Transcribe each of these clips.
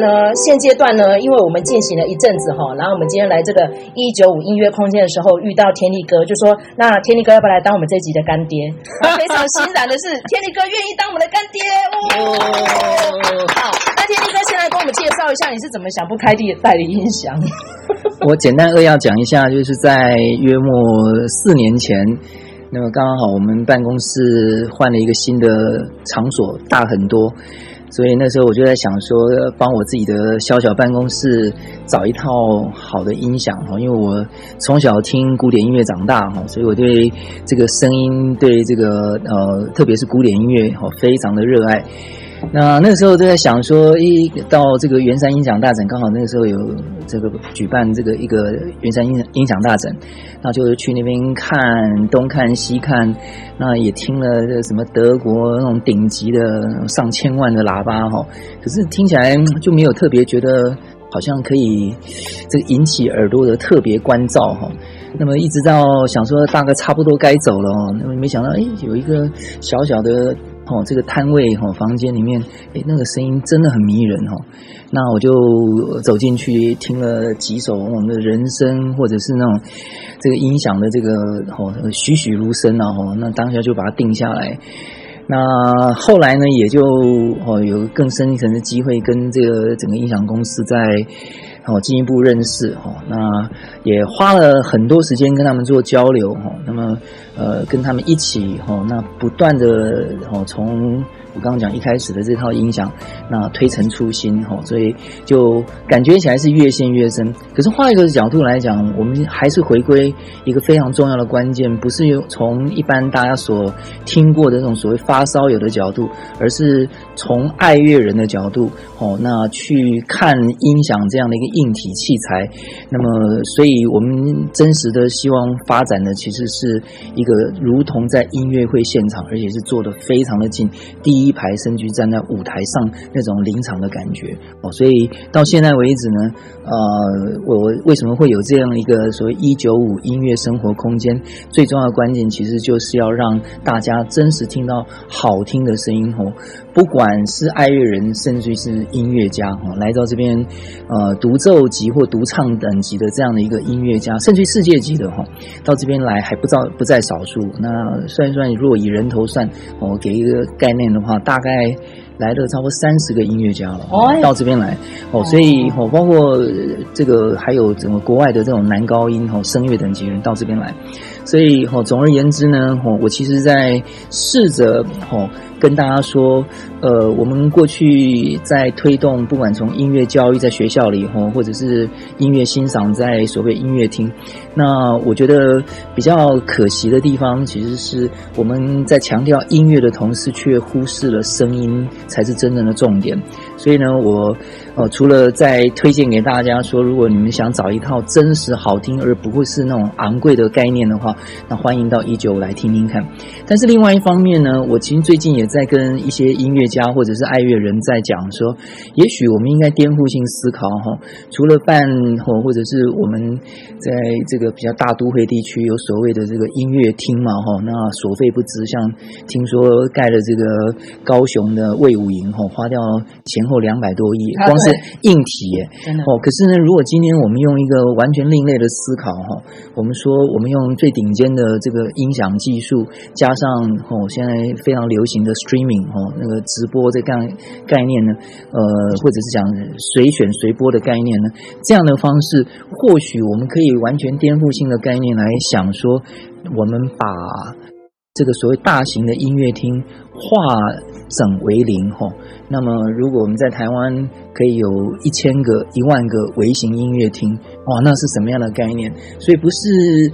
乐呢，现阶段呢，因为我们进行了一阵子哈，然后我们今天来这个一九五音乐空间的时候，遇到天力哥，就说那天力哥要不要来当我们这集的干爹？非常欣然的是，天力哥愿意当我们的干爹哦。好，那天力哥先来跟我们介绍一下，你是怎么想不开地代理音响？我简单扼要讲一下，就是在约莫四年前。那么刚刚好，我们办公室换了一个新的场所，大很多，所以那时候我就在想说，帮我自己的小小办公室找一套好的音响哈，因为我从小听古典音乐长大哈，所以我对这个声音，对这个呃，特别是古典音乐哈，非常的热爱。那那个时候就在想说，一到这个圆山音响大展，刚好那个时候有这个举办这个一个圆山音音响大展，那就是去那边看东看西看，那也听了这什么德国那种顶级的上千万的喇叭哈，可是听起来就没有特别觉得好像可以这引起耳朵的特别关照哈。那么一直到想说大概差不多该走了哦，那么没想到哎有一个小小的。哦，这个摊位哈，房间里面，诶，那个声音真的很迷人哦。那我就走进去听了几首我们的人声，或者是那种这个音响的这个哦，栩栩如生啊哦。那当下就把它定下来。那后来呢，也就哦有更深一层的机会跟这个整个音响公司在。哦，进一步认识哈，那也花了很多时间跟他们做交流哈，那么呃，跟他们一起哈，那不断的哦从。我刚刚讲一开始的这套音响，那推陈出新哈，所以就感觉起来是越陷越深。可是换一个角度来讲，我们还是回归一个非常重要的关键，不是从一般大家所听过的这种所谓发烧友的角度，而是从爱乐人的角度哦，那去看音响这样的一个硬体器材。那么，所以我们真实的希望发展的其实是个如同在音乐会现场，而且是坐得非常的近。第一。排甚至站在舞台上那种临场的感觉哦，所以到现在为止呢，呃，我为什么会有这样一个所谓一九五音乐生活空间？最重要的关键其实就是要让大家真实听到好听的声音哦，不管是爱乐人，甚至是音乐家哦，来到这边呃独奏级或独唱等级的这样的一个音乐家，甚至世界级的哈，到这边来还不知道不在少数。那算一算，如果以人头算，我给一个概念的话。大概来了差不多三十个音乐家了，到这边来。哦，所以哦，包括这个还有整个国外的这种男高音哦，声乐等级人到这边来，所以哦，总而言之呢，哦，我其实在试着哦。跟大家说，呃，我们过去在推动，不管从音乐教育在学校里吼，或者是音乐欣赏在所谓音乐厅，那我觉得比较可惜的地方，其实是我们在强调音乐的同时，却忽视了声音才是真正的重点。所以呢，我。呃，除了在推荐给大家说，如果你们想找一套真实好听而不会是那种昂贵的概念的话，那欢迎到一九来听听看。但是另外一方面呢，我其实最近也在跟一些音乐家或者是爱乐人在讲说，也许我们应该颠覆性思考哈，除了办或或者是我们在这个比较大都会地区有所谓的这个音乐厅嘛哈，那所费不貲，像听说盖了这个高雄的魏武营哈，花掉钱前后两百多亿，光。是硬体耶，哦，可是呢，如果今天我们用一个完全另类的思考哈，我们说我们用最顶尖的这个音响技术，加上哦现在非常流行的 streaming 哦那个直播这概概念呢，呃，或者是讲随选随播的概念呢，这样的方式，或许我们可以完全颠覆性的概念来想说，我们把。这个所谓大型的音乐厅化整为零吼，那么如果我们在台湾可以有一千个、一万个微型音乐厅，哇，那是什么样的概念？所以不是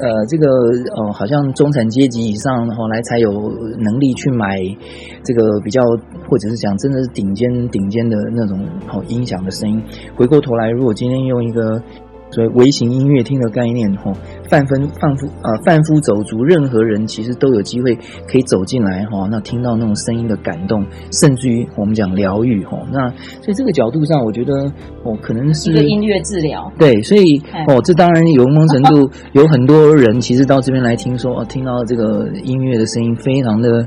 呃这个呃好像中产阶级以上后来才有能力去买这个比较，或者是讲真的是顶尖顶尖的那种好音响的声音。回过头来，如果今天用一个所以微型音乐厅的概念吼。贩夫贩夫呃贩夫走卒，任何人其实都有机会可以走进来哈、哦，那听到那种声音的感动，甚至于我们讲疗愈哈。那所以这个角度上，我觉得哦，可能是一个音乐治疗。对，所以哦，这当然有某种程度有很多人其实到这边来听说哦，听到这个音乐的声音非常的。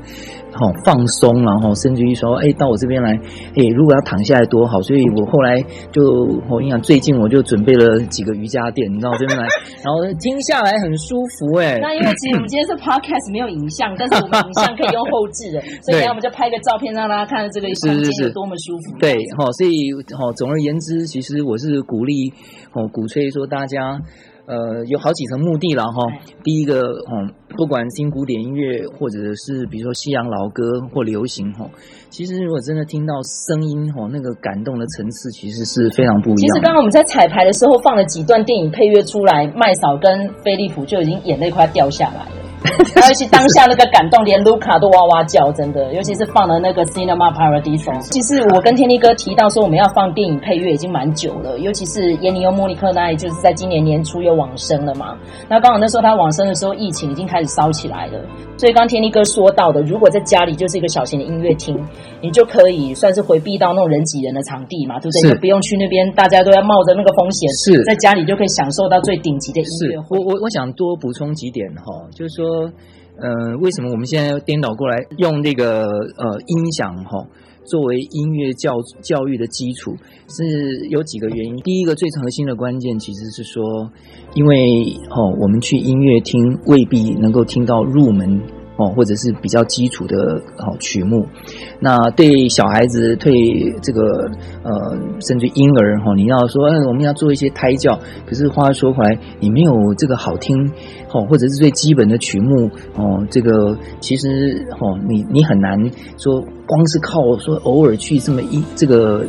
好放松，然后甚至于说，哎，到我这边来，哎，如果要躺下来多好。所以我后来就，我跟你讲，最近我就准备了几个瑜伽垫，你知道我这边来，然后听下来很舒服，哎。那因为其实我们今天是 podcast 没有影像，但是我们影像可以用后置的，所以我们就拍个照片让大家看这个空间有多么舒服。对，好，所以好，总而言之，其实我是鼓励，哦，鼓吹说大家。呃，有好几层目的了哈。第一个，嗯，不管新古典音乐，或者是比如说西洋老歌或流行哈，其实如果真的听到声音哈，那个感动的层次其实是非常不一样。其实刚刚我们在彩排的时候放了几段电影配乐出来，麦嫂跟飞利浦就已经眼泪快掉下来了。尤其当下那个感动，连卢卡都哇哇叫，真的。尤其是放了那个 Cinema Paradiso。其实我跟天力哥提到说我们要放电影配乐已经蛮久了，尤其是耶尼欧莫尼克那里就是在今年年初又往生了嘛。那刚好那时候他往生的时候，疫情已经开始烧起来了。所以刚天力哥说到的，如果在家里就是一个小型的音乐厅，你就可以算是回避到那种人挤人的场地嘛，对不对？就不用去那边，大家都要冒着那个风险。是在家里就可以享受到最顶级的音乐。我我我想多补充几点哈，就是说。呃，为什么我们现在要颠倒过来用这个呃音响哈作为音乐教教育的基础？是有几个原因。第一个最核心的关键其实是说，因为哦，我们去音乐厅未必能够听到入门。哦，或者是比较基础的哦曲目，那对小孩子，对这个呃，甚至婴儿哈，你要说，嗯，我们要做一些胎教，可是话说回来，你没有这个好听哦，或者是最基本的曲目哦，这个其实哦，你你很难说，光是靠说偶尔去这么一这个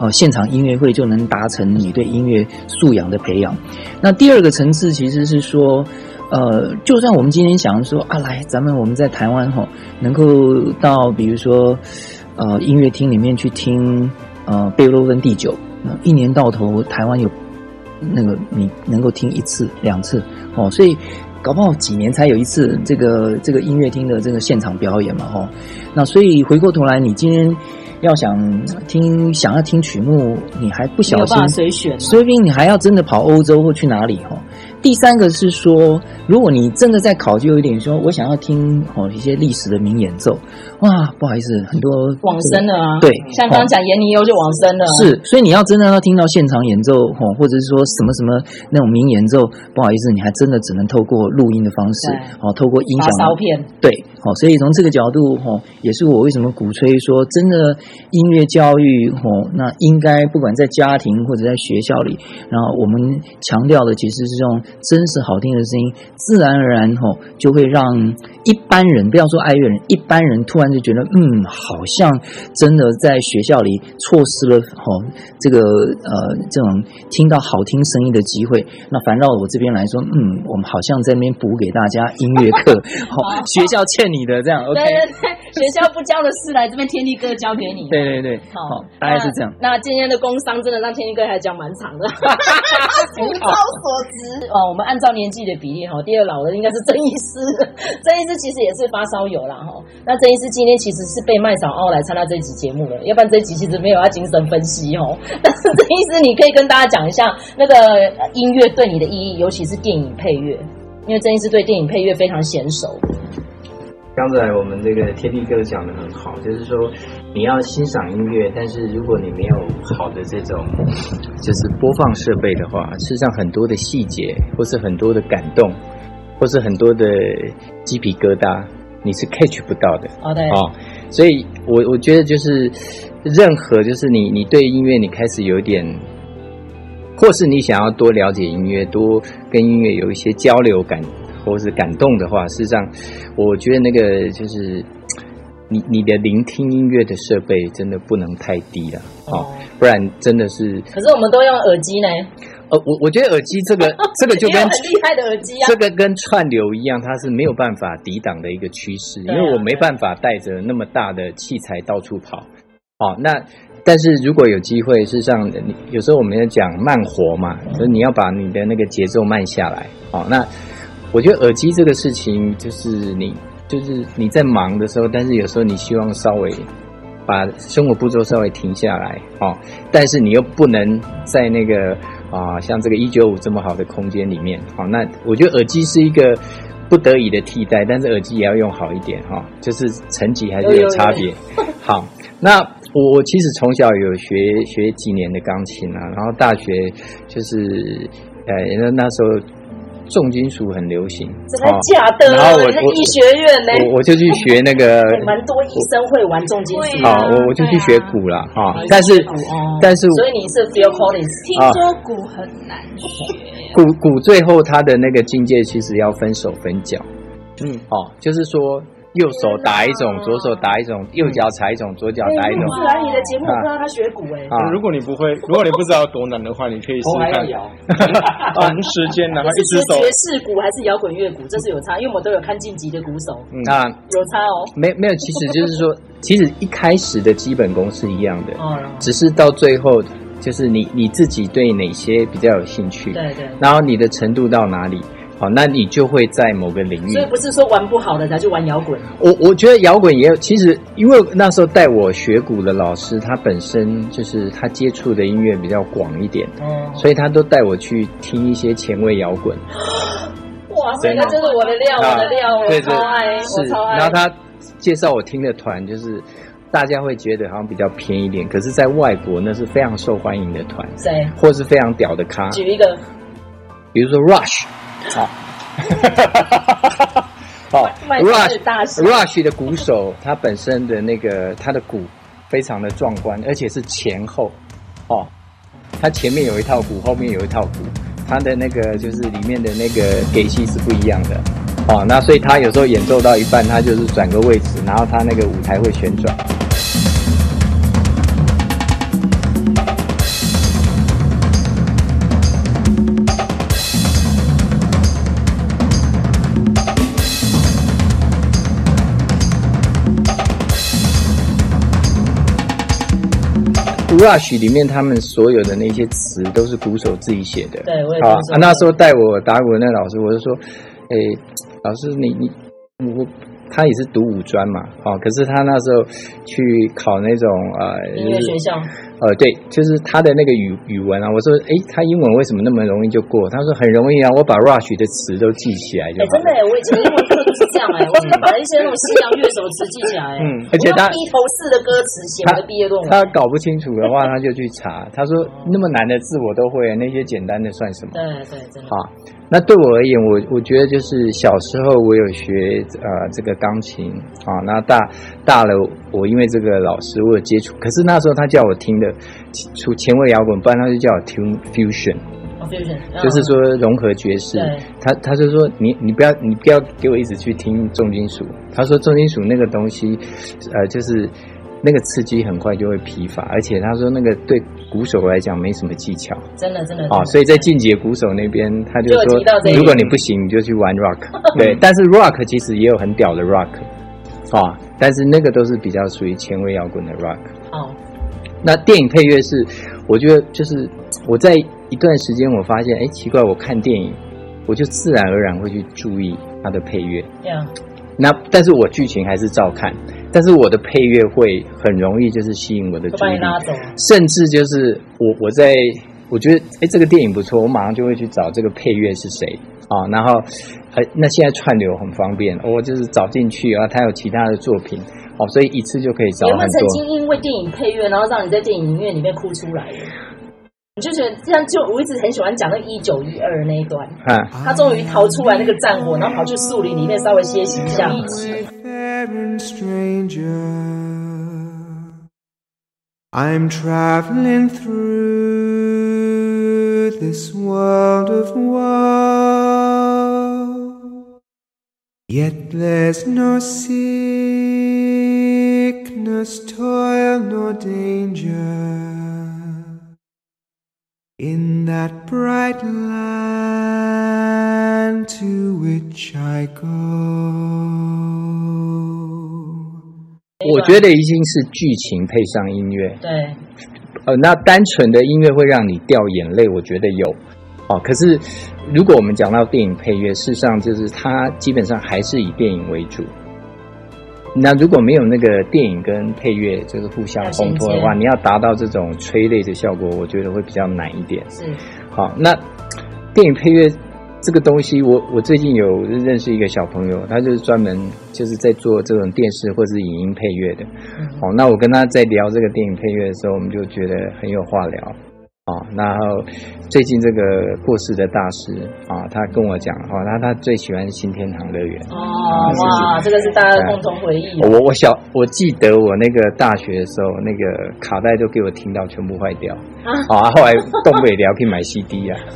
呃现场音乐会就能达成你对音乐素养的培养。那第二个层次其实是说。呃，就算我们今天想说啊，来，咱们我们在台湾吼，能够到比如说，呃，音乐厅里面去听呃贝多芬第九，一年到头台湾有那个你能够听一次两次哦，所以搞不好几年才有一次这个这个音乐厅的这个现场表演嘛吼，那所以回过头来，你今天要想听想要听曲目，你还不小心随便你还要真的跑欧洲或去哪里吼。第三个是说，如果你真的在考究一点，说我想要听哦一些历史的名演奏，哇，不好意思，很多往生了啊，对，像刚刚讲严尼优就往生了，是，所以你要真的要听到现场演奏吼，或者是说什么什么那种名演奏，不好意思，你还真的只能透过录音的方式，哦，透过音响烧片，对，好，所以从这个角度吼，也是我为什么鼓吹说，真的音乐教育吼，那应该不管在家庭或者在学校里，然后我们强调的其实是这种。真实好听的声音，自然而然吼就会让一般人，不要说爱乐人，一般人突然就觉得，嗯，好像真的在学校里错失了吼这个呃这种听到好听声音的机会。那反倒我这边来说，嗯，我们好像在那边补给大家音乐课，好，学校欠你的这样，OK。对对对学校不教的事，来这边天地哥教给你。对对对，好，大概是这样。那，今天的工商真的让天地哥还讲蛮长的，物超所值哦。我们按照年纪的比例哈，第二老的应该是曾医师，曾医师其实也是发烧友啦哈。那曾医师今天其实是被麦嫂凹来参加这一集节目了，要不然这一集其实没有他精神分析哦。但是曾医师，你可以跟大家讲一下那个音乐对你的意义，尤其是电影配乐，因为曾医师对电影配乐非常娴熟。刚才我们这个天地哥讲的很好，就是说你要欣赏音乐，但是如果你没有好的这种就是播放设备的话，事实上很多的细节，或是很多的感动，或是很多的鸡皮疙瘩，你是 catch 不到的。哦，对。哦，所以我我觉得就是任何就是你你对音乐你开始有点，或是你想要多了解音乐，多跟音乐有一些交流感。或是感动的话，事实上，我觉得那个就是你你的聆听音乐的设备真的不能太低了，哦，不然真的是。可是我们都用耳机呢。呃，我我觉得耳机这个 这个就跟很厉害的耳机啊，这个跟串流一样，它是没有办法抵挡的一个趋势，因为我没办法带着那么大的器材到处跑。哦，那但是如果有机会，事实上，有时候我们要讲慢活嘛，所以你要把你的那个节奏慢下来。哦，那。我觉得耳机这个事情，就是你就是你在忙的时候，但是有时候你希望稍微把生活步骤稍微停下来哦，但是你又不能在那个啊、呃、像这个一九五这么好的空间里面，好、哦，那我觉得耳机是一个不得已的替代，但是耳机也要用好一点哈、哦，就是层级还是有差别。好，那我我其实从小有学学几年的钢琴啊，然后大学就是呃那那时候。重金属很流行，真的假的？然后我我医学院呢，我我就去学那个，蛮多医生会玩重金属。好，我我就去学鼓了哈。但是但是，所以你是 feel Collins，听说鼓很难学。鼓鼓最后它的那个境界其实要分手分脚。嗯，哦，就是说。右手打一种，左手打一种，右脚踩一种，左脚打一种。是来你的节目，不知道他学鼓哎。啊，如果你不会，如果你不知道多难的话，你可以试试看。同时间，然后一只手。爵士鼓还是摇滚乐鼓，这是有差，因为我们都有看晋级的鼓手。嗯啊有差哦。没没有，其实就是说，其实一开始的基本功是一样的，只是到最后，就是你你自己对哪些比较有兴趣，对对，然后你的程度到哪里。好，那你就会在某个领域。所以不是说玩不好的才去玩摇滚。我我觉得摇滚也有，其实因为那时候带我学鼓的老师，他本身就是他接触的音乐比较广一点，哦，所以他都带我去听一些前卫摇滚。哇塞，那真是我的料，我的料，我超爱，我超爱。然后他介绍我听的团，就是大家会觉得好像比较偏一点，可是在外国那是非常受欢迎的团，谁？或是非常屌的咖。举一个，比如说 Rush。好，好，Rush Rush 的鼓手，他本身的那个他的鼓非常的壮观，而且是前后，哦，他前面有一套鼓，后面有一套鼓，他的那个就是里面的那个给戏是不一样的，哦，那所以他有时候演奏到一半，他就是转个位置，然后他那个舞台会旋转。Rush 里面他们所有的那些词都是鼓手自己写的。对，我也好啊。那时候带我打鼓的那老师，我就说：“诶，老师，你你我他也是读五专嘛，哦，可是他那时候去考那种呃音乐学校。”呃，对，就是他的那个语语文啊，我说，哎，他英文为什么那么容易就过？他说很容易啊，我把 Rush 的词都记起来就。哎，真的哎，我以前英文课都是这样哎，我只要把一些那种西洋乐手词记起来。嗯，而且他披头士的歌词写我的毕业论文。他搞不清楚的话，他就去查。他说那么难的字我都会，那些简单的算什么？对对，真的。好，那对我而言，我我觉得就是小时候我有学呃这个钢琴啊，那大大了我因为这个老师我有接触，可是那时候他叫我听的。出前卫摇滚，不然他就叫我 tune fusion，fusion，就是说融合爵士。他他就说你你不要你不要给我一直去听重金属。他说重金属那个东西，呃，就是那个刺激很快就会疲乏，而且他说那个对鼓手来讲没什么技巧。真的真的。哦，所以在进阶鼓手那边，他就说如果你不行，你就去玩 rock。对，但是 rock 其实也有很屌的 rock，啊，但是那个都是比较属于前卫摇滚的 rock。哦。那电影配乐是，我觉得就是我在一段时间我发现，哎，奇怪，我看电影，我就自然而然会去注意它的配乐。Yeah. 那但是我剧情还是照看，但是我的配乐会很容易就是吸引我的注意力，甚至就是我我在我觉得哎这个电影不错，我马上就会去找这个配乐是谁啊，然后呃那现在串流很方便，我就是找进去啊，他有其他的作品。哦，所以一次就可以找很多。有没有曾经因为电影配乐，然后让你在电影院里面哭出来？你就觉得这样，就我一直很喜欢讲那一九一二那一段。啊，他终于逃出来那个战火，然后跑去树林里面稍微歇息一下。I'm traveling through this world of woe, yet there's no sickness, Toil nor danger in that bright land to which I go。我觉得一定是剧情配上音乐。对，呃，那单纯的音乐会让你掉眼泪，我觉得有。哦，可是如果我们讲到电影配乐，事实上就是它基本上还是以电影为主。那如果没有那个电影跟配乐就是互相烘托的话，你要达到这种催泪的效果，我觉得会比较难一点。是，好，那电影配乐这个东西我，我我最近有认识一个小朋友，他就是专门就是在做这种电视或者是影音配乐的。好，那我跟他在聊这个电影配乐的时候，我们就觉得很有话聊。啊，然后最近这个过世的大师啊，他跟我讲，哦，他他最喜欢新天堂乐园。哦，哇，这个是大家的共同回忆。我我小我记得我那个大学的时候，那个卡带都给我听到全部坏掉。啊，后来东北聊可以买 CD 啊。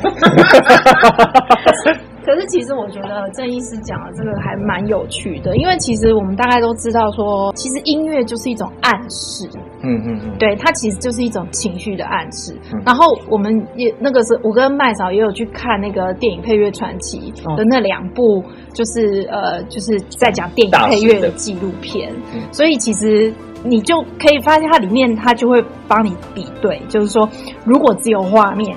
可是其实我觉得郑医师讲的这个还蛮有趣的，因为其实我们大概都知道说，其实音乐就是一种暗示，嗯嗯嗯，对，它其实就是一种情绪的暗示。嗯、然后我们也那个是我跟麦嫂也有去看那个电影配乐传奇的那两部，就是、哦、呃就是在讲电影配乐的纪录片，所以其实。你就可以发现它里面，它就会帮你比对，就是说，如果只有画面，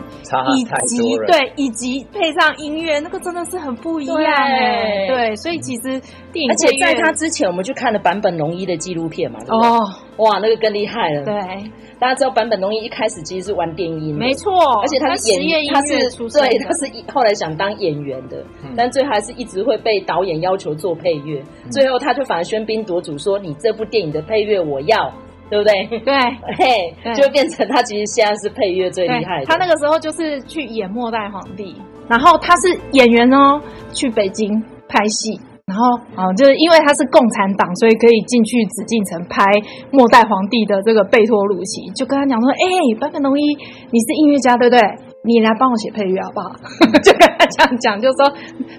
以及对，以及配上音乐，那个真的是很不一样哎。对，所以其实电影，而且在它之前，我们去看了坂本龙一的纪录片嘛。哦，哇，那个更厉害了。对。大家知道坂本龙一一开始其实是玩电音，没错，而且他是演，他是对，他是后来想当演员的，嗯、但最后还是一直会被导演要求做配乐，嗯、最后他就反而喧宾夺主说：“你这部电影的配乐我要，对不对？”对，嘿，就变成他其实现在是配乐最厉害的。他那个时候就是去演《末代皇帝》，然后他是演员哦，去北京拍戏。然后啊，就是因为他是共产党，所以可以进去紫禁城拍《末代皇帝》的这个贝托鲁奇，就跟他讲说：“哎，坂本龙一，你是音乐家对不对？你来帮我写配乐好不好？” 就跟他这样讲，就说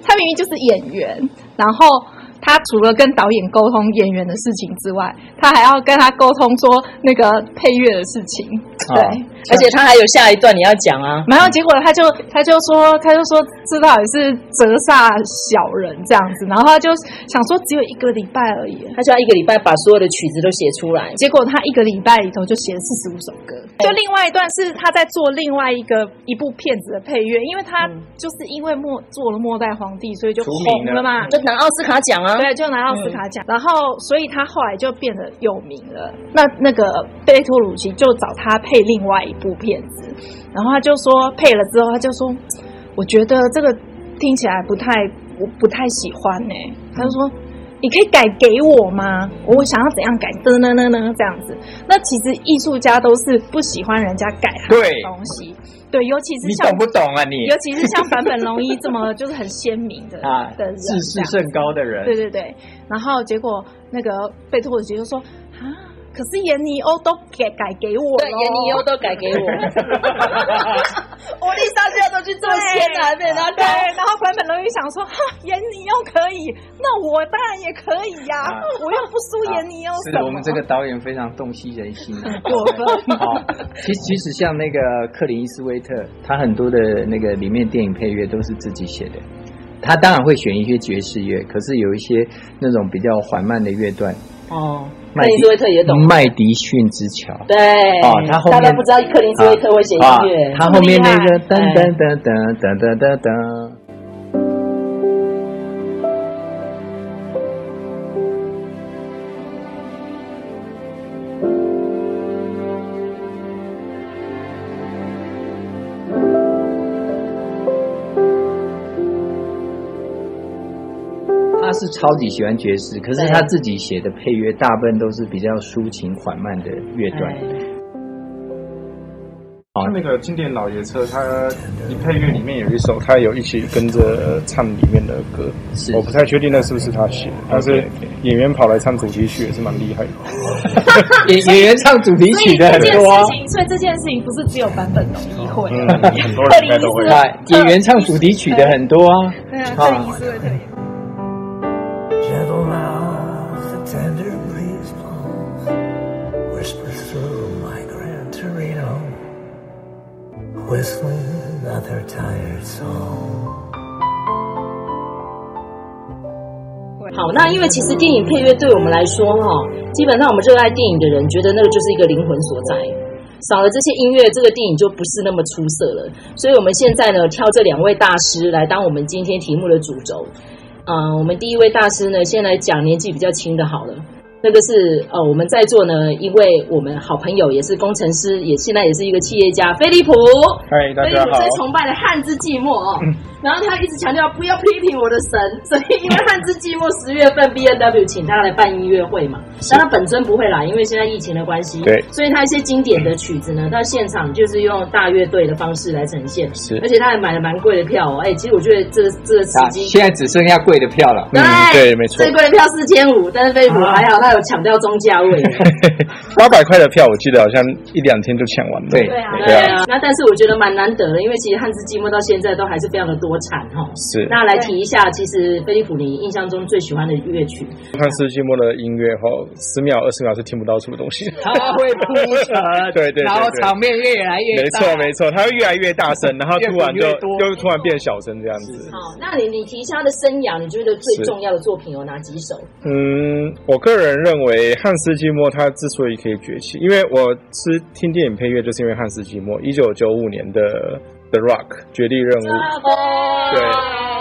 他明明就是演员，然后。他除了跟导演沟通演员的事情之外，他还要跟他沟通说那个配乐的事情。对，哦、而且他还有下一段你要讲啊。然后结果他就他就说他就说这到底是折煞小人这样子，然后他就想说只有一个礼拜而已，他就要一个礼拜把所有的曲子都写出来。结果他一个礼拜里头就写了四十五首歌。就另外一段是他在做另外一个一部片子的配乐，因为他就是因为末做了末代皇帝，所以就红了嘛，就拿奥斯卡奖啊。对，就拿奥斯卡奖，嗯、然后所以他后来就变得有名了。那那个贝托鲁奇就找他配另外一部片子，然后他就说配了之后，他就说，我觉得这个听起来不太，我不太喜欢呢。他就说。你可以改给我吗？我想要怎样改？噔噔噔噔，这样子。那其实艺术家都是不喜欢人家改他的东西，对，尤其是像你懂不懂啊你？尤其是像坂本龙一这么就是很鲜明的啊 的人，自视甚高的人，对对对。然后结果那个贝托鲁奇就说啊。可是颜尼欧都改改给我，对，颜尼欧都改给我。我丽莎现在都去做仙了，对，然后对，然后版本龙一想说，哈，颜尼欧可以，那我当然也可以呀，我又不输颜尼欧。是我们这个导演非常洞悉人心，过分。好，其实其实像那个克林伊斯威特，他很多的那个里面电影配乐都是自己写的。他当然会选一些爵士乐，可是有一些那种比较缓慢的乐段。哦。克林斯威特也懂。麦迪逊之桥，对，哦，他后面大家不知道克林斯威特会写音乐，他后面那个噔噔噔噔噔噔噔噔。是超级喜欢爵士，可是他自己写的配乐大部分都是比较抒情缓慢的乐段。像那个经典老爷车，他你配乐里面有一首，他有一起跟着唱里面的歌。是，我不太确定那是不是他写，但是演员跑来唱主题曲也是蛮厉害的。演演员唱主题曲的很多啊，所以这件事情不是只有版本容易会，很多人 应该都会。演员唱主题曲的很多啊。对啊，这一次会特别。好，那因为其实电影配乐对我们来说，哈，基本上我们热爱电影的人觉得那个就是一个灵魂所在。少了这些音乐，这个电影就不是那么出色了。所以我们现在呢，挑这两位大师来当我们今天题目的主轴。嗯、我们第一位大师呢，先来讲年纪比较轻的，好了。这个是呃，我们在座呢一位我们好朋友，也是工程师，也现在也是一个企业家，飞利浦。嗨，大家好。飞利浦最崇拜的汉字寂寞哦。嗯 然后他一直强调不要批评我的神，所以因为汉字寂寞十月份 B N W 请他来办音乐会嘛，但他本尊不会来，因为现在疫情的关系。对，所以他一些经典的曲子呢，到现场就是用大乐队的方式来呈现。是，而且他还买了蛮贵的票哦。哎，其实我觉得这这个时机，现在只剩下贵的票了。对、嗯、对，没错。最贵的票四千五，但是飞利浦还好，他有抢掉中价位。八百块的票，我记得好像一两天就抢完了。对对啊，对啊。那但是我觉得蛮难得的，因为其实汉字寂寞到现在都还是非常的多产哈。是，那来提一下，其实菲利普你印象中最喜欢的乐曲？汉斯寂寞的音乐哈，十秒、二十秒是听不到什么东西。他会铺陈，对对，然后场面越来越大，没错没错，他会越来越大声，然后突然就就突然变小声这样子。好，那你你提一下他的生涯，你觉得最重要的作品有哪几首？嗯，我个人认为汉斯寂寞他之所以可以崛起，因为我是听电影配乐，就是因为汉斯季默一九九五年的。The Rock 绝地任务，对，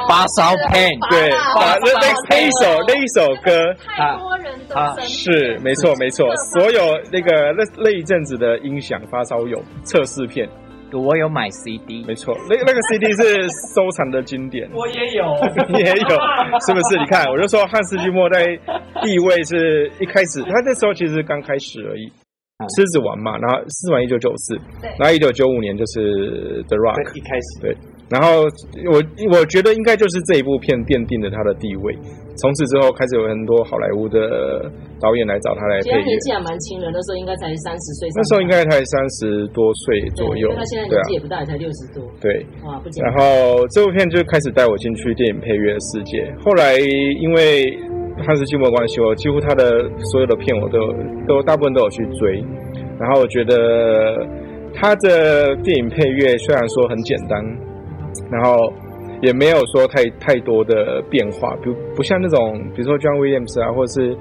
发烧 Pain，对，把那那那一首那一首歌，太多人都是没错没错，所有那个那那一阵子的音响发烧友测试片，我有买 CD，没错，那那个 CD 是收藏的经典，我也有，你也有，是不是？你看，我就说汉斯季默在地位是一开始，他那时候其实刚开始而已。狮子王嘛，然后狮子王一九九四，然后一九九五年就是 The Rock 一开始对，然后我我觉得应该就是这一部片奠定了他的地位，从此之后开始有很多好莱坞的导演来找他来配乐。年纪还蛮轻的，那时候应该才三十岁，那时候应该才三十多岁左右，他现在年纪也不大，才六十多。对，哇，不简单。然后这部片就开始带我进去电影配乐的世界，后来因为。汉斯季默关系，我几乎他的所有的片我都都大部分都有去追，然后我觉得他的电影配乐虽然说很简单，然后也没有说太太多的变化，比如不像那种比如说 John Williams 啊，或者是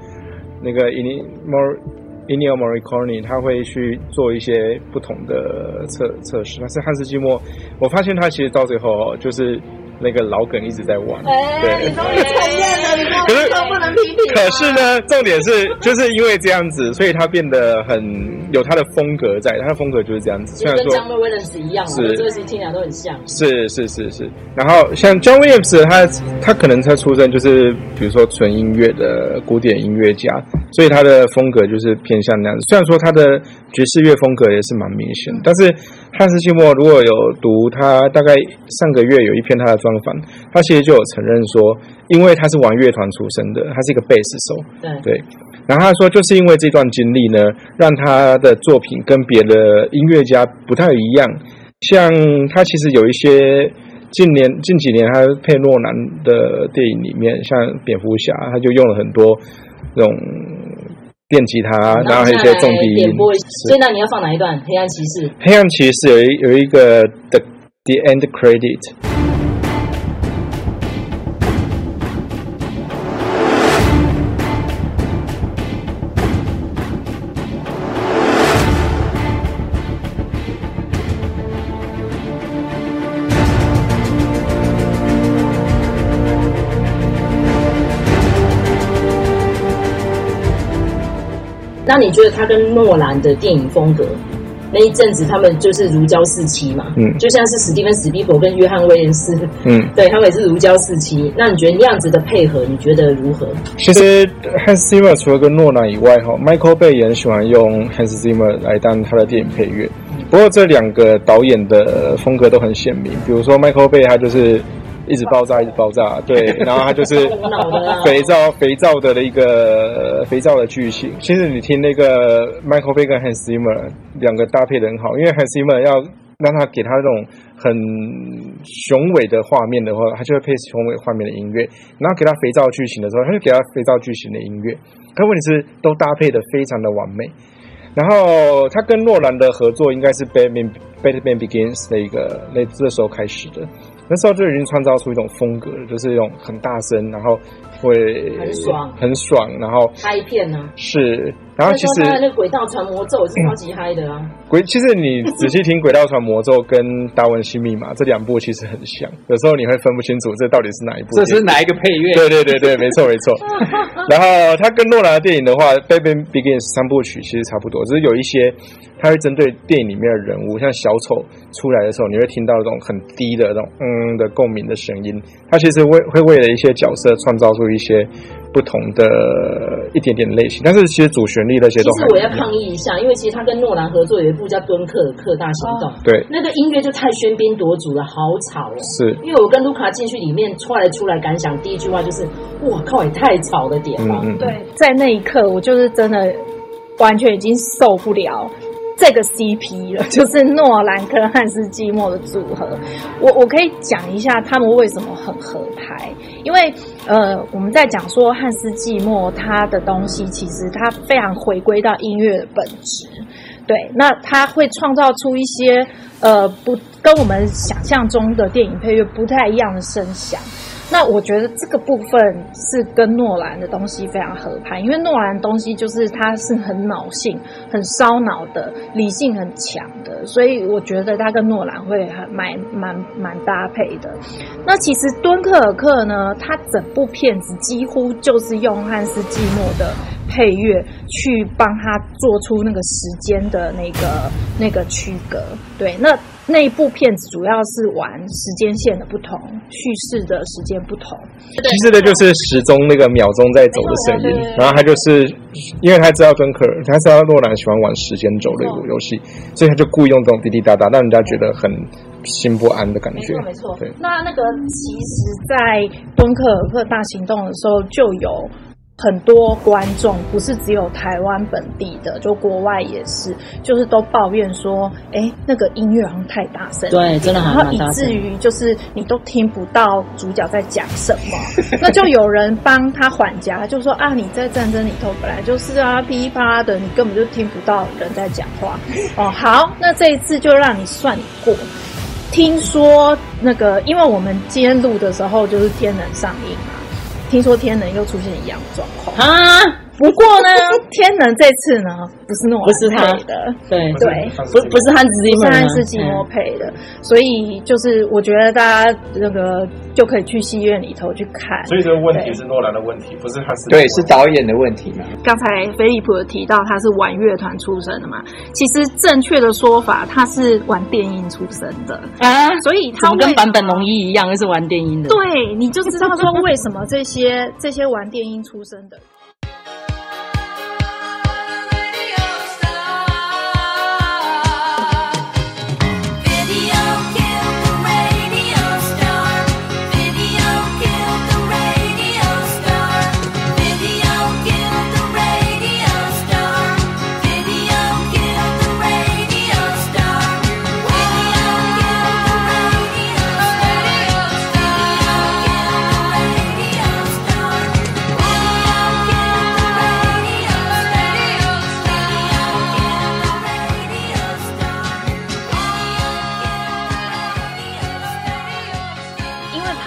那个 Ennio Morricone，他会去做一些不同的测测试，但是汉斯季默，我发现他其实到最后就是。那个老梗一直在玩，欸、对，你终于承认了，你可是都不能批评。可是呢，重点是就是因为这样子，所以他变得很有他的风格在，他的风格就是这样子。虽然说 John Williams 一样，是这个其实听起来都很像。是是是是，然后像 John Williams，他他可能他出身就是比如说纯音乐的古典音乐家，所以他的风格就是偏向那样子。虽然说他的爵士乐风格也是蛮明显，但是汉斯季默如果有读他大概上个月有一篇他的。专访，他其实就有承认说，因为他是玩乐团出身的，他是一个贝斯手，对对。然后他说，就是因为这段经历呢，让他的作品跟别的音乐家不太一样。像他其实有一些近年近几年他配诺兰的电影里面，像蝙蝠侠，他就用了很多这种电吉他，然后还有一些重低音。所以那你要放哪一段？黑暗骑士。黑暗骑士有一有一个 the the end credit。那你觉得他跟诺兰的电影风格那一阵子，他们就是如胶似漆嘛？嗯，就像是史蒂芬史匹柏跟约翰威廉斯，嗯，对他们也是如胶似漆。那你觉得那样子的配合，你觉得如何？其实汉斯季默除了跟诺兰以外，哈，Michael Bay 也很喜欢用汉斯季默来当他的电影配乐。不过这两个导演的风格都很鲜明。比如说 Michael Bay，他就是。一直爆炸，一直爆炸，对，然后它就是肥皂，肥皂的一个肥皂的剧情。其实你听那个 Michael Bay 跟 Hans Zimmer 两个搭配的很好，因为 Hans Zimmer 要让他给他这种很雄伟的画面的话，他就会配雄伟画面的音乐；然后给他肥皂剧情的时候，他就给他肥皂剧情的音乐。可问题是都搭配的非常的完美。然后他跟诺兰的合作应该是 Batman Batman Begins 的一个那这时候开始的。那时候就已经创造出一种风格了，就是一种很大声，然后会很爽，很爽，然后拍片呢？是，然后其实那个轨道传魔咒也是超级嗨的啊。轨其实你仔细听《轨道传魔咒》跟《达文西密码》这两部其实很像，有时候你会分不清楚这到底是哪一部。这是哪一个配乐？对对对对，没错没错。然后他跟诺兰的电影的话，《Batman Begins》三部曲其实差不多，只是有一些他会针对电影里面的人物，像小丑出来的时候，你会听到那种很低的那种嗯的共鸣的声音。他其实会会为了一些角色创造出一些。不同的一点点类型，但是其实主旋律那些都。其实我要抗议一下，因为其实他跟诺兰合作有一部叫《敦刻尔克大行动》，对，那个音乐就太喧宾夺主了，好吵哦。是，因为我跟卢卡进去里面出来出来感想，第一句话就是：哇靠，也太吵了点了。嗯嗯。对，在那一刻，我就是真的完全已经受不了。这个 CP 了，就是诺兰跟汉斯季默的组合。我我可以讲一下他们为什么很合拍，因为呃，我们在讲说汉斯季默他的东西，其实他非常回归到音乐的本质。对，那他会创造出一些呃不跟我们想象中的电影配乐不太一样的声响。那我觉得这个部分是跟诺兰的东西非常合拍，因为诺兰的东西就是它是很脑性、很烧脑的，理性很强的，所以我觉得他跟诺兰会很蛮蛮蛮搭配的。那其实敦刻尔克呢，它整部片子几乎就是用汉斯季默的配乐去帮他做出那个时间的那个那个区隔。对，那。那一部片子主要是玩时间线的不同，叙事的时间不同。其实的，就是时钟那个秒钟在走的声音。然后他就是，因为他知道敦克尔，他知道诺兰喜欢玩时间轴的游戏，所以他就故意用这种滴滴答答，让人家觉得很心不安的感觉。没错，没错。对。那那个其实，在敦刻尔克大行动的时候就有。很多观众不是只有台湾本地的，就国外也是，就是都抱怨说，哎、欸，那个音乐好像太大声，对，真的很大声，然后以至于就是你都听不到主角在讲什么。那就有人帮他缓夹，就说啊，你在战争里头本来就是啊噼里啪啦的，你根本就听不到人在讲话。哦，好，那这一次就让你算过。听说那个，因为我们今天录的时候就是天能上映嘛。听说天能又出现一样状况啊！不过呢，天能这次呢，不是诺兰，不是他的，对对，不不是汉斯季默，是汉斯季默配的，所以就是我觉得大家那个就可以去戏院里头去看。所以这个问题是诺兰的问题，不是汉斯。对，是导演的问题嘛？刚才菲利普有提到他是玩乐团出身的嘛？其实正确的说法，他是玩电音出身的啊，所以他跟坂本龙一一样，是玩电音的。对，你就知道说为什么这些这些玩电音出身的。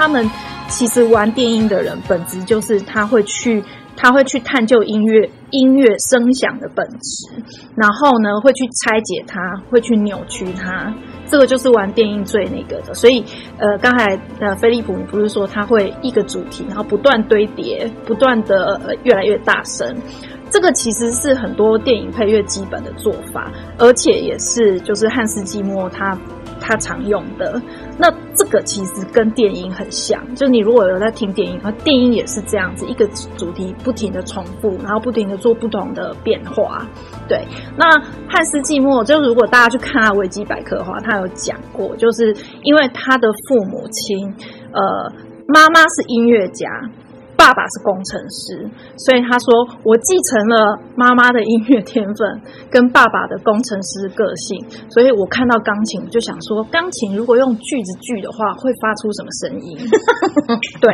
他们其实玩电音的人，本质就是他会去，他会去探究音乐音乐声响的本质，然后呢，会去拆解它，会去扭曲它。这个就是玩电音最那个的。所以，呃，刚才呃，菲利普，你不是说他会一个主题，然后不断堆叠，不断的越来越大声。这个其实是很多电影配乐基本的做法，而且也是就是汉斯季默他。他常用的那这个其实跟电音很像，就你如果有在听电音，那电音也是这样子，一个主题不停的重复，然后不停的做不同的变化。对，那汉斯季默，就如果大家去看他维基百科的话，他有讲过，就是因为他的父母亲，呃，妈妈是音乐家。爸爸是工程师，所以他说我继承了妈妈的音乐天分跟爸爸的工程师个性，所以我看到钢琴我就想说，钢琴如果用锯子锯的话，会发出什么声音？对，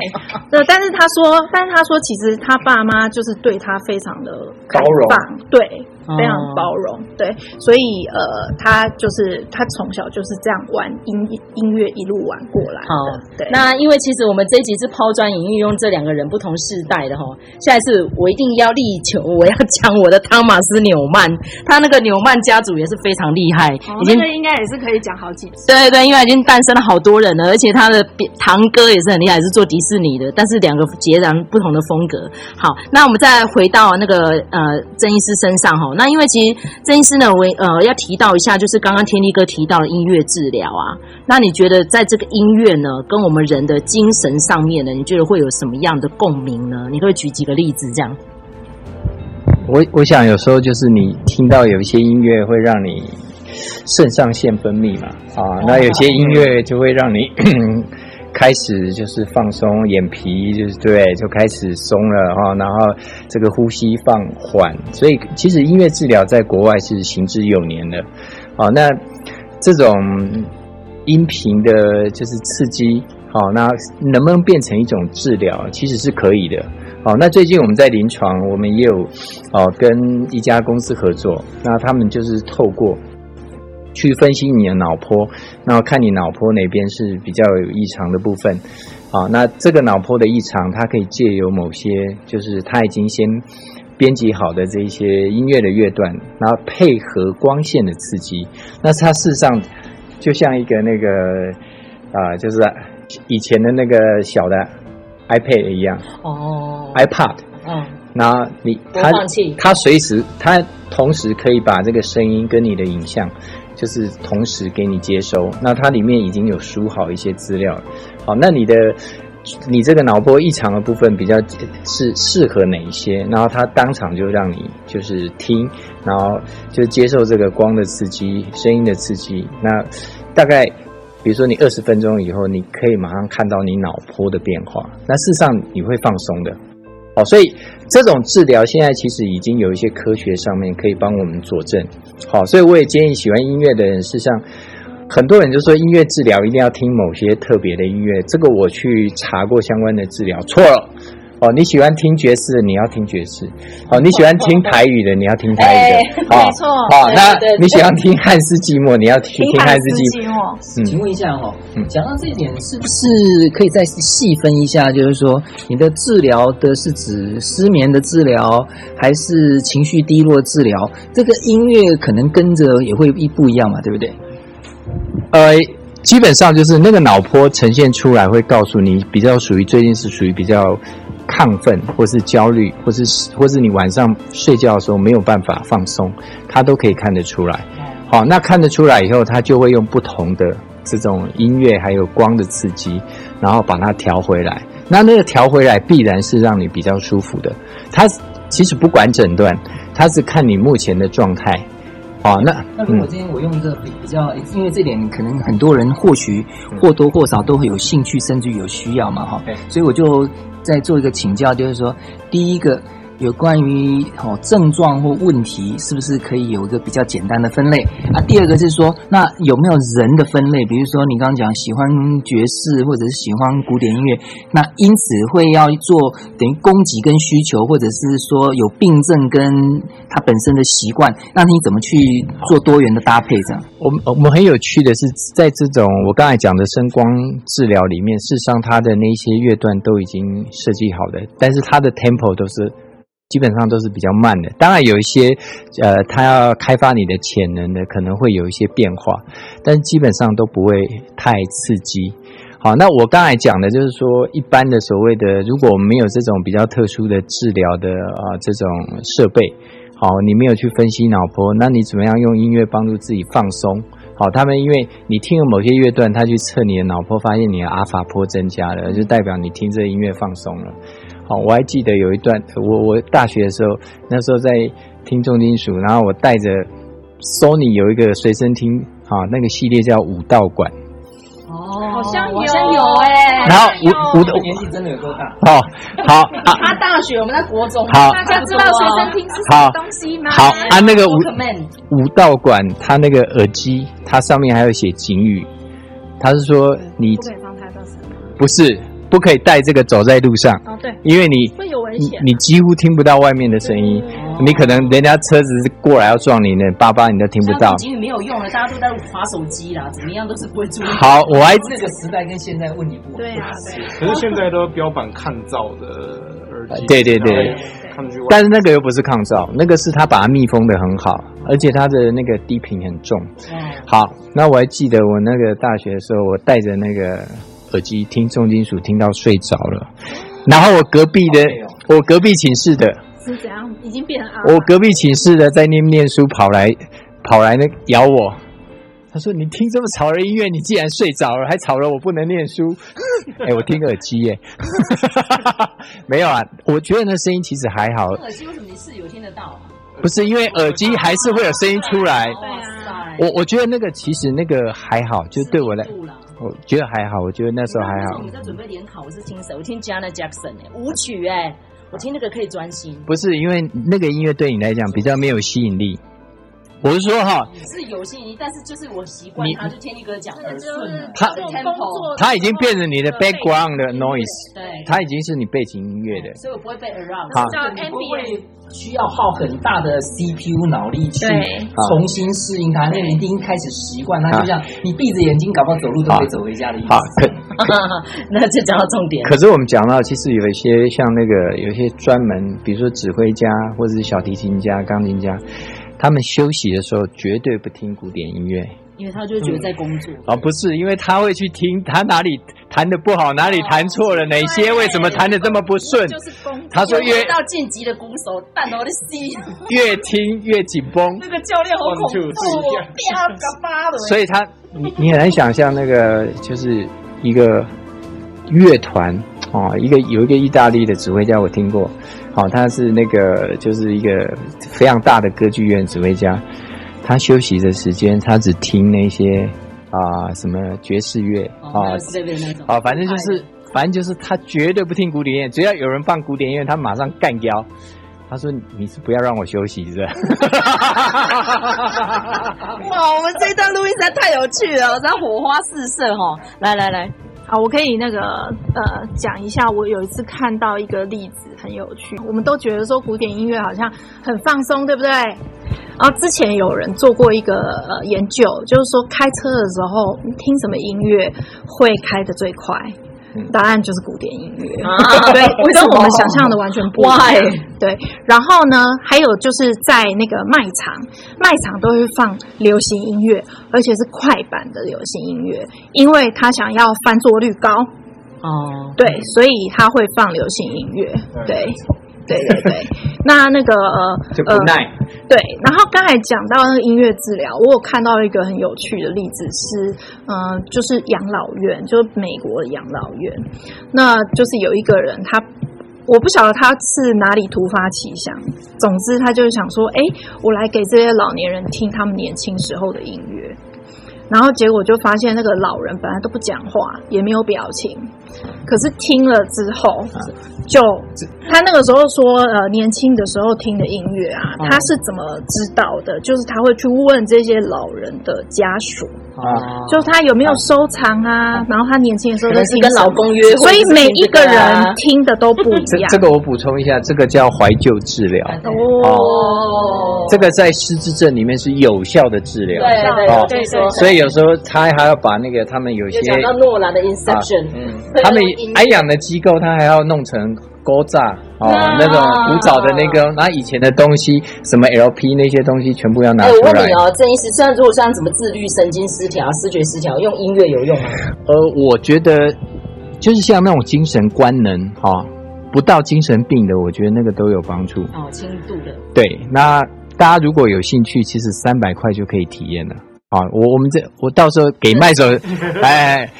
呃，但是他说，但是他说，其实他爸妈就是对他非常的开放，对。非常包容，对，所以呃，他就是他从小就是这样玩音音乐一路玩过来的。好，对。那因为其实我们这一集是抛砖引玉，用这两个人不同世代的哈。下一次我一定要力求，我要讲我的汤马斯纽曼，他那个纽曼家族也是非常厉害，哦、已经应该也是可以讲好几次。对对对，因为已经诞生了好多人了，而且他的堂哥也是很厉害，是做迪士尼的，但是两个截然不同的风格。好，那我们再回到那个呃曾医师身上哈。那因为其实曾医师呢，我呃要提到一下，就是刚刚天力哥提到的音乐治疗啊。那你觉得在这个音乐呢，跟我们人的精神上面呢，你觉得会有什么样的共鸣呢？你可以举几个例子这样？我我想有时候就是你听到有一些音乐会让你肾上腺分泌嘛，啊，那有些音乐就会让你 开始就是放松，眼皮就是对，就开始松了哈，然后这个呼吸放缓，所以其实音乐治疗在国外是行之有年的，啊，那这种。音频的就是刺激，哦，那能不能变成一种治疗？其实是可以的，哦，那最近我们在临床，我们也有哦跟一家公司合作，那他们就是透过去分析你的脑波，然后看你脑波哪边是比较有异常的部分，好，那这个脑波的异常，它可以借由某些就是他已经先编辑好的这一些音乐的乐段，然后配合光线的刺激，那它事实上。就像一个那个啊、就是以前的那个小的 iPad 一样哦，iPad，嗯，然后你它它随时它同时可以把这个声音跟你的影像，就是同时给你接收。那它里面已经有输好一些资料了。好，那你的你这个脑波异常的部分比较是适合哪一些？然后它当场就让你就是听，然后就接受这个光的刺激、声音的刺激。那大概，比如说你二十分钟以后，你可以马上看到你脑波的变化。那事实上你会放松的，哦，所以这种治疗现在其实已经有一些科学上面可以帮我们佐证。好，所以我也建议喜欢音乐的人，事实上很多人就说音乐治疗一定要听某些特别的音乐，这个我去查过相关的治疗，错了。哦，你喜欢听爵士的，你要听爵士；哦，你喜欢听台语的，你要听台语的。没错。好，那你喜欢听汉斯寂寞，你要听听汉斯季默。嗯，请问一下哈，讲到这一点，是不是可以再细分一下？就是说，你的治疗的是指失眠的治疗，还是情绪低落治疗？这个音乐可能跟着也会一不一样嘛，对不对？呃，基本上就是那个脑波呈现出来，会告诉你比较属于最近是属于比较。亢奋，或是焦虑，或是或是你晚上睡觉的时候没有办法放松，他都可以看得出来。好，那看得出来以后，他就会用不同的这种音乐还有光的刺激，然后把它调回来。那那个调回来必然是让你比较舒服的。他其实不管诊断，他是看你目前的状态。好，那那如果今天我用一个比比较，因为这点可能很多人或许或多或少都会有兴趣，甚至有需要嘛，哈，所以我就。再做一个请教，就是说，第一个。有关于哦症状或问题，是不是可以有一个比较简单的分类啊？第二个是说，那有没有人的分类？比如说你刚刚讲喜欢爵士或者是喜欢古典音乐，那因此会要做等于供给跟需求，或者是说有病症跟他本身的习惯，那你怎么去做多元的搭配？这样，我们我们很有趣的是，在这种我刚才讲的声光治疗里面，事实上它的那些乐段都已经设计好的，但是它的 tempo 都是。基本上都是比较慢的，当然有一些，呃，他要开发你的潜能的，可能会有一些变化，但基本上都不会太刺激。好，那我刚才讲的就是说，一般的所谓的，如果没有这种比较特殊的治疗的啊这种设备，好，你没有去分析脑波，那你怎么样用音乐帮助自己放松？好，他们因为你听了某些乐段，他去测你的脑波，发现你的阿法波增加了，就代表你听这音乐放松了。好，我还记得有一段，我我大学的时候，那时候在听重金属，然后我带着 Sony 有一个随身听，啊，那个系列叫五道馆。哦，好像有，好像有哎、欸。然后五五的年纪真的有多大？哦，好，他大学，我们在国中。好，大家知道随身听是什么东西吗？好，啊，那个五五道馆，它那个耳机，它上面还有写警语，他是说你不可以放太大声。不是。不可以带这个走在路上，哦，对，因为你会有危险，你几乎听不到外面的声音。你可能人家车子过来要撞你呢，叭叭你都听不到。警语没有用了，大家都在滑手机啦，怎么样都是不会注意。好，我还那个时代跟现在问你不对啊，对。可是现在都标榜抗噪的耳机。对对对。但是那个又不是抗噪，那个是他把它密封的很好，而且它的那个低频很重。嗯。好，那我还记得我那个大学的时候，我戴着那个耳机听重金属，听到睡着了。然后我隔壁的，我隔壁寝室的。是怎样？已经变成我隔壁寝室的在念念书，跑来跑来那咬我。他说：“你听这么吵的音乐，你竟然睡着了，还吵了我不能念书。”哎，我听耳机耶，没有啊。我觉得那声音其实还好。耳机为什么你室友听得到啊？不是因为耳机还是会有声音出来。对啊。我我觉得那个其实那个还好，就对我来，我觉得还好。我觉得那时候还好。我们在准备联考，我是听谁？我听 Janet Jackson 哎，舞曲哎。我听那个可以专心，不是因为那个音乐对你来讲比较没有吸引力。我是说哈，是有吸引力，但是就是我习惯他，就天力哥讲耳顺，他他已经变成你的 background 的 noise，对，他已经是你背景音乐的，所以我不会被 around。好，你不会需要耗很大的 CPU 脑力去重新适应它，那你一定开始习惯它，就像你闭着眼睛，搞不好走路都可以走回家的意思。好，那就讲到重点。可是我们讲到，其实有一些像那个，有一些专门，比如说指挥家或者是小提琴家、钢琴家。他们休息的时候绝对不听古典音乐，因为他就觉得在工作。哦，不是，因为他会去听他哪里弹的不好，哪里弹错了，哪些为什么弹的这么不顺。就是工。他说越到晋级的鼓手，但我的心越听越紧绷。那个教练好恐怖，啪嘎巴的。所以他，你你很难想象那个就是一个乐团哦，一个有一个意大利的指挥家，我听过。好，他是那个就是一个非常大的歌剧院指挥家。他休息的时间，他只听那些啊、呃、什么爵士乐啊，啊，反正就是反正就是他绝对不听古典音乐。只要有人放古典音乐，他马上干掉。他说：“你是不要让我休息，是吧？”哇，我们这一段录音实在太有趣了，我这火花四射哈！来来来。好，我可以那个呃讲一下，我有一次看到一个例子很有趣。我们都觉得说古典音乐好像很放松，对不对？然后之前有人做过一个呃研究，就是说开车的时候听什么音乐会开得最快。答案就是古典音乐，啊、对，跟我们想象的完全不一样。对，然后呢，还有就是在那个卖场，卖场都会放流行音乐，而且是快板的流行音乐，因为他想要翻桌率高。哦，对，所以他会放流行音乐，对。对对对，那那个呃就不耐呃对，然后刚才讲到那个音乐治疗，我有看到一个很有趣的例子是，嗯、就是养老院，就是美国的养老院，那就是有一个人他，我不晓得他是哪里突发奇想，总之他就是想说，哎，我来给这些老年人听他们年轻时候的音乐，然后结果就发现那个老人本来都不讲话，也没有表情。可是听了之后，就他那个时候说，呃，年轻的时候听的音乐啊，他是怎么知道的？就是他会去问这些老人的家属。啊，就他有没有收藏啊？然后他年轻的时候都是跟老公约会，所以每一个人听的都不一样。这个我补充一下，这个叫怀旧治疗哦。这个在失智症里面是有效的治疗，对对对。所以有时候他还要把那个他们有些讲到诺兰的 Inception，嗯，他们安养的机构，他还要弄成。锅炸哦，那种古早的那个，拿以前的东西，什么 LP 那些东西，全部要拿出来。我问你哦，郑医师，像如果像什么自律神经失调、视觉失调，用音乐有用吗？呃，我觉得就是像那种精神官能哈，不到精神病的，我觉得那个都有帮助。哦，轻度的。对，那大家如果有兴趣，其实三百块就可以体验了。啊，我我们这我到时候给麦手 哎。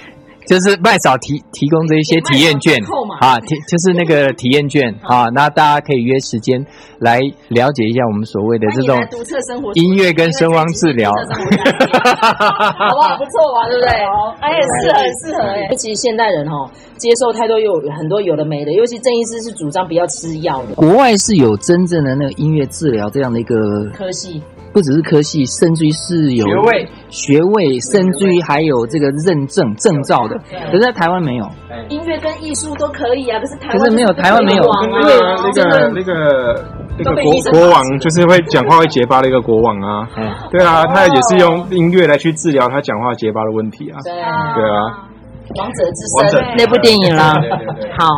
就是麦嫂提提供这一些体验券啊，体就是那个体验券啊，那大家可以约时间来了解一下我们所谓的这种音乐跟声光治疗，好不好？不错吧，对不对？哎，适合，适合哎。尤其现代人哈，接受太多有很多有的没的，尤其郑医师是主张不要吃药的。国外是有真正的那个音乐治疗这样的一个科系。不只是科系，甚至于是有学位，学位，甚至于还有这个认证证照的。可是在台湾没有。音乐跟艺术都可以啊，可是台湾可是没有台湾没有，因为那个那个那个国国王，就是会讲话会结巴的一个国王啊。嗯，对啊，他也是用音乐来去治疗他讲话结巴的问题啊。对啊，王者之声那部电影啦。好。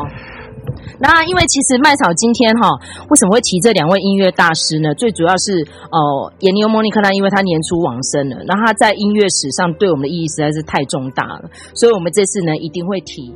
那因为其实麦草今天哈，为什么会提这两位音乐大师呢？最主要是哦，耶尼欧·莫尼克呢，因为他年初往生了，那他在音乐史上对我们的意义实在是太重大了，所以我们这次呢一定会提